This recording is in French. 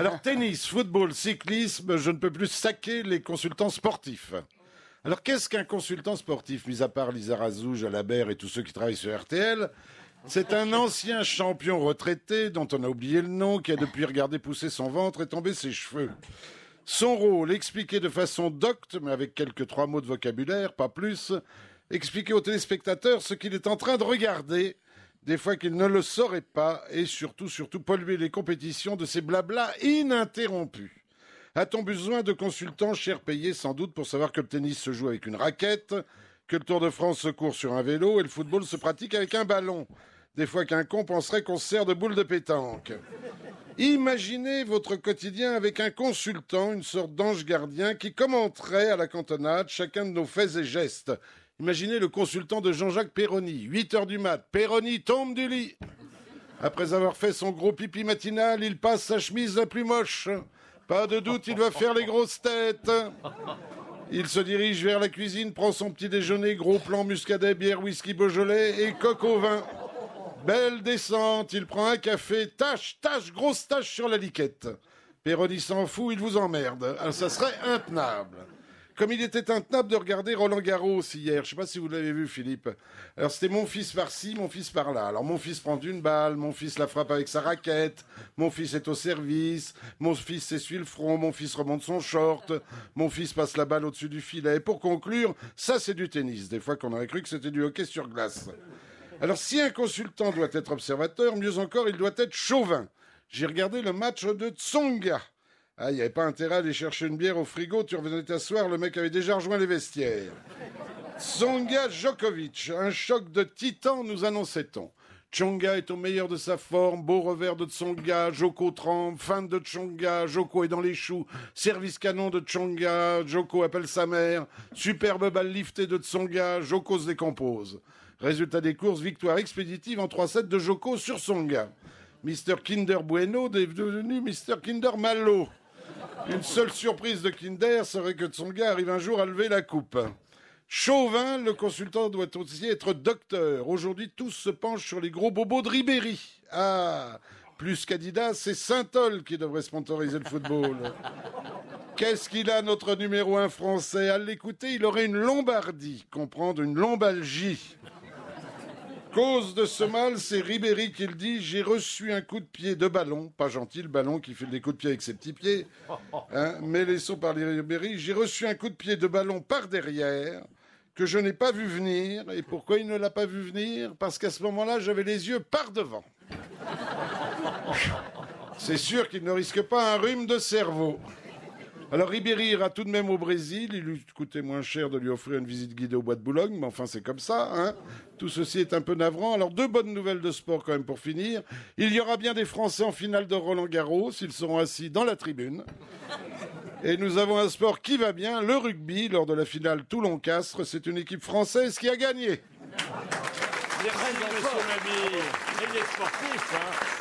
Alors tennis, football, cyclisme, je ne peux plus saquer les consultants sportifs. Alors qu'est-ce qu'un consultant sportif, mis à part Lisa Razou, Jalabert et tous ceux qui travaillent sur RTL c'est un ancien champion retraité dont on a oublié le nom, qui a depuis regardé pousser son ventre et tomber ses cheveux. Son rôle, expliquer de façon docte, mais avec quelques trois mots de vocabulaire, pas plus, expliquer aux téléspectateurs ce qu'il est en train de regarder, des fois qu'il ne le saurait pas, et surtout, surtout polluer les compétitions de ces blablas ininterrompus. A-t-on besoin de consultants cher payés sans doute pour savoir que le tennis se joue avec une raquette, que le Tour de France se court sur un vélo et le football se pratique avec un ballon? Des fois qu'un con penserait qu'on se sert de boule de pétanque. Imaginez votre quotidien avec un consultant, une sorte d'ange gardien qui commenterait à la cantonade chacun de nos faits et gestes. Imaginez le consultant de Jean-Jacques Perroni, 8 heures du mat. Perroni tombe du lit. Après avoir fait son gros pipi matinal, il passe sa chemise la plus moche. Pas de doute, il va faire les grosses têtes. Il se dirige vers la cuisine, prend son petit déjeuner, gros plan muscadet, bière, whisky, beaujolais et coq au vin. Belle descente, il prend un café, tâche, tâche, grosse tâche sur la liquette. Péroni s'en fout, il vous emmerde. Ah, ça serait intenable. Comme il était intenable de regarder Roland Garros hier. Je sais pas si vous l'avez vu, Philippe. Alors, c'était mon fils par-ci, mon fils par-là. Alors, mon fils prend une balle, mon fils la frappe avec sa raquette, mon fils est au service, mon fils s'essuie le front, mon fils remonte son short, mon fils passe la balle au-dessus du filet. Et pour conclure, ça, c'est du tennis. Des fois qu'on aurait cru que c'était du hockey sur glace. Alors, si un consultant doit être observateur, mieux encore, il doit être chauvin. J'ai regardé le match de Tsonga. Ah, il n'y avait pas intérêt à aller chercher une bière au frigo, tu revenais t'asseoir, le mec avait déjà rejoint les vestiaires. Tsonga Djokovic, un choc de titan, nous annonçait-on. Tsonga est au meilleur de sa forme, beau revers de Tsonga, Joko tremble, fin de Tsonga, Joko est dans les choux, service canon de Tsonga, Joko appelle sa mère, superbe balle liftée de Tsonga, Joko se décompose. Résultat des courses, victoire expéditive en 3-7 de Joko sur Tsonga. Mister Kinder Bueno est devenu Mister Kinder Malo. Une seule surprise de Kinder serait que Tsonga arrive un jour à lever la coupe. Chauvin, le consultant doit aussi être docteur. Aujourd'hui, tous se penchent sur les gros bobos de Ribéry. Ah, plus qu'Adidas, c'est Saint-Ol qui devrait sponsoriser le football. Qu'est-ce qu'il a, notre numéro un français? À l'écouter, il aurait une lombardie, comprendre une lombalgie. Cause de ce mal, c'est Ribéry qui le dit. J'ai reçu un coup de pied de ballon, pas gentil le ballon qui fait des coups de pied avec ses petits pieds, hein, mais laissons parler Ribéry. J'ai reçu un coup de pied de ballon par derrière que je n'ai pas vu venir. Et pourquoi il ne l'a pas vu venir? Parce qu'à ce moment-là, j'avais les yeux par devant. C'est sûr qu'il ne risque pas un rhume de cerveau. Alors Ribéry ira tout de même au Brésil. Il lui coûtait moins cher de lui offrir une visite guidée au bois de Boulogne, mais enfin c'est comme ça. Hein tout ceci est un peu navrant. Alors deux bonnes nouvelles de sport quand même pour finir. Il y aura bien des Français en finale de Roland Garros. Ils seront assis dans la tribune. Et nous avons un sport qui va bien, le rugby. Lors de la finale Toulon-Castres, c'est une équipe française qui a gagné.